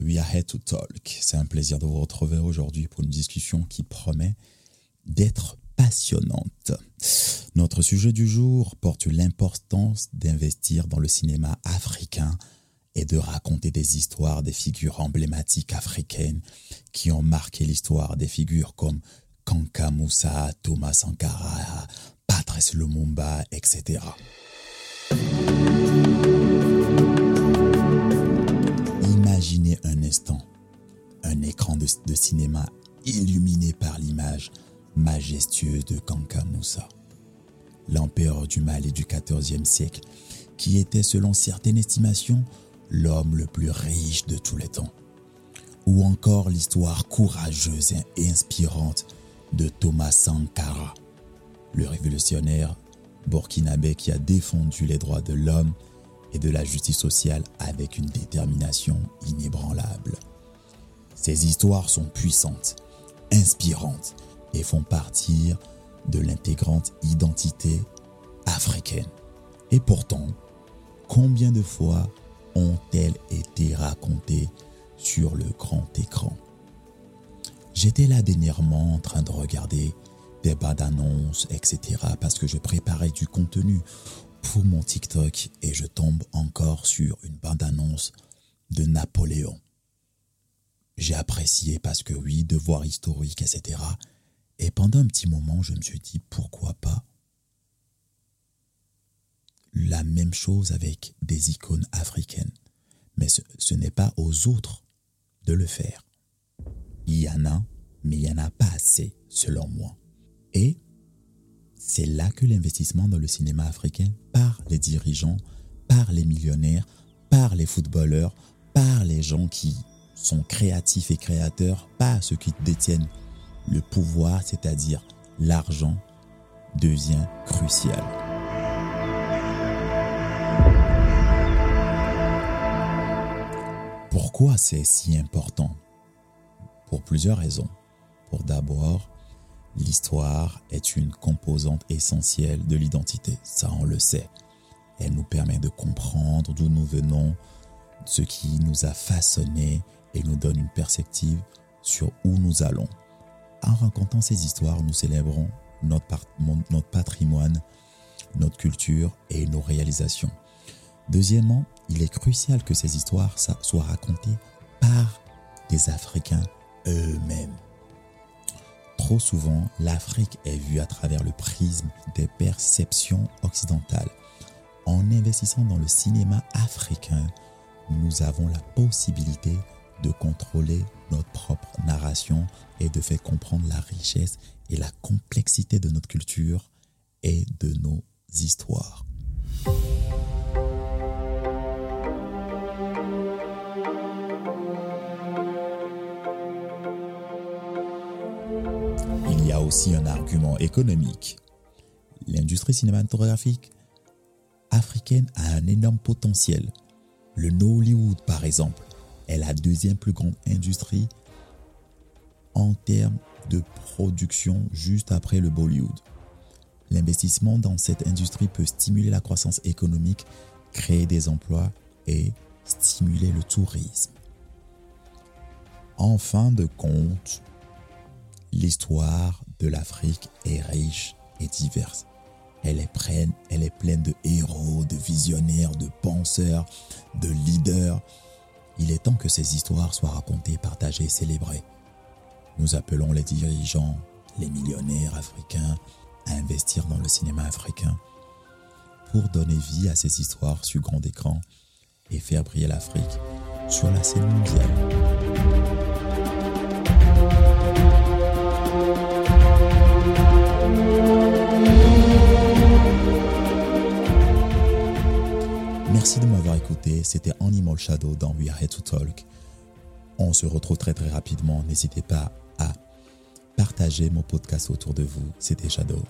We are here to talk. C'est un plaisir de vous retrouver aujourd'hui pour une discussion qui promet d'être passionnante. Notre sujet du jour porte l'importance d'investir dans le cinéma africain et de raconter des histoires des figures emblématiques africaines qui ont marqué l'histoire des figures comme Kanka Moussa, Thomas Sankara, Patrice Lumumba, etc. de, cinéma illuminé par l'image majestueuse de Kanka Moussa, l'empereur du Mali du XIVe siècle, qui était selon certaines estimations l'homme le plus riche de tous les temps. Ou encore l'histoire courageuse et inspirante de Thomas Sankara, le révolutionnaire burkinabé qui a défendu les droits de l'homme et de la justice sociale avec une détermination inébranlable. Ces histoires sont puissantes, inspirantes et font partie de l'intégrante identité africaine. Et pourtant, combien de fois ont-elles été racontées sur le grand écran? J'étais là dernièrement en train de regarder des bandes annonces, etc. parce que je préparais du contenu pour mon TikTok et je tombe encore sur une bande annonce de Napoléon. J'ai apprécié parce que oui, devoir historique, etc. Et pendant un petit moment, je me suis dit pourquoi pas la même chose avec des icônes africaines. Mais ce, n'est pas aux autres de le faire. Il y en a, mais il n'y en a pas assez, selon moi. Et c'est là que l'investissement dans le cinéma africain par les dirigeants, par les millionnaires, par les footballeurs, par les gens qui sont créatifs et créateurs, pas ceux qui détiennent le pouvoir, c'est-à-dire l'argent, devient crucial. Pourquoi c'est si important? Pour plusieurs raisons. Pour d'abord, l'histoire est une composante essentielle de l'identité, ça on le sait. Elle nous permet de comprendre d'où nous venons, ce qui nous a façonnés et nous donne une perspective sur où nous allons. En racontant ces histoires, nous célébrons notre, notre patrimoine, notre culture et nos réalisations. Deuxièmement, il est crucial que ces histoires soient racontées par des Africains eux-mêmes. Trop souvent, l'Afrique est vue à travers le prisme des perceptions occidentales. En investissant dans le cinéma africain, nous avons la possibilité de contrôler notre propre narration et de faire comprendre la richesse et la complexité de notre culture et de nos histoires. Il y a aussi un argument économique. L'industrie cinématographique africaine a un énorme potentiel. Le Nollywood, par exemple, est la deuxième plus grande industrie en termes de production juste après le Bollywood. L'investissement dans cette industrie peut stimuler la croissance économique, créer des emplois et stimuler le tourisme. En fin de compte, l'histoire de l'Afrique est riche et diverse. Elle est, pleine, elle est pleine de héros, de visionnaires, de penseurs, de leaders. Il est temps que ces histoires soient racontées, partagées, célébrées. Nous appelons les dirigeants, les millionnaires africains à investir dans le cinéma africain pour donner vie à ces histoires sur grand écran et faire briller l'Afrique sur la scène mondiale. Merci de m'avoir écouté. C'était Animal Shadow dans We Are Here to Talk. On se retrouve très très rapidement. N'hésitez pas à partager mon podcast autour de vous. C'était Shadow.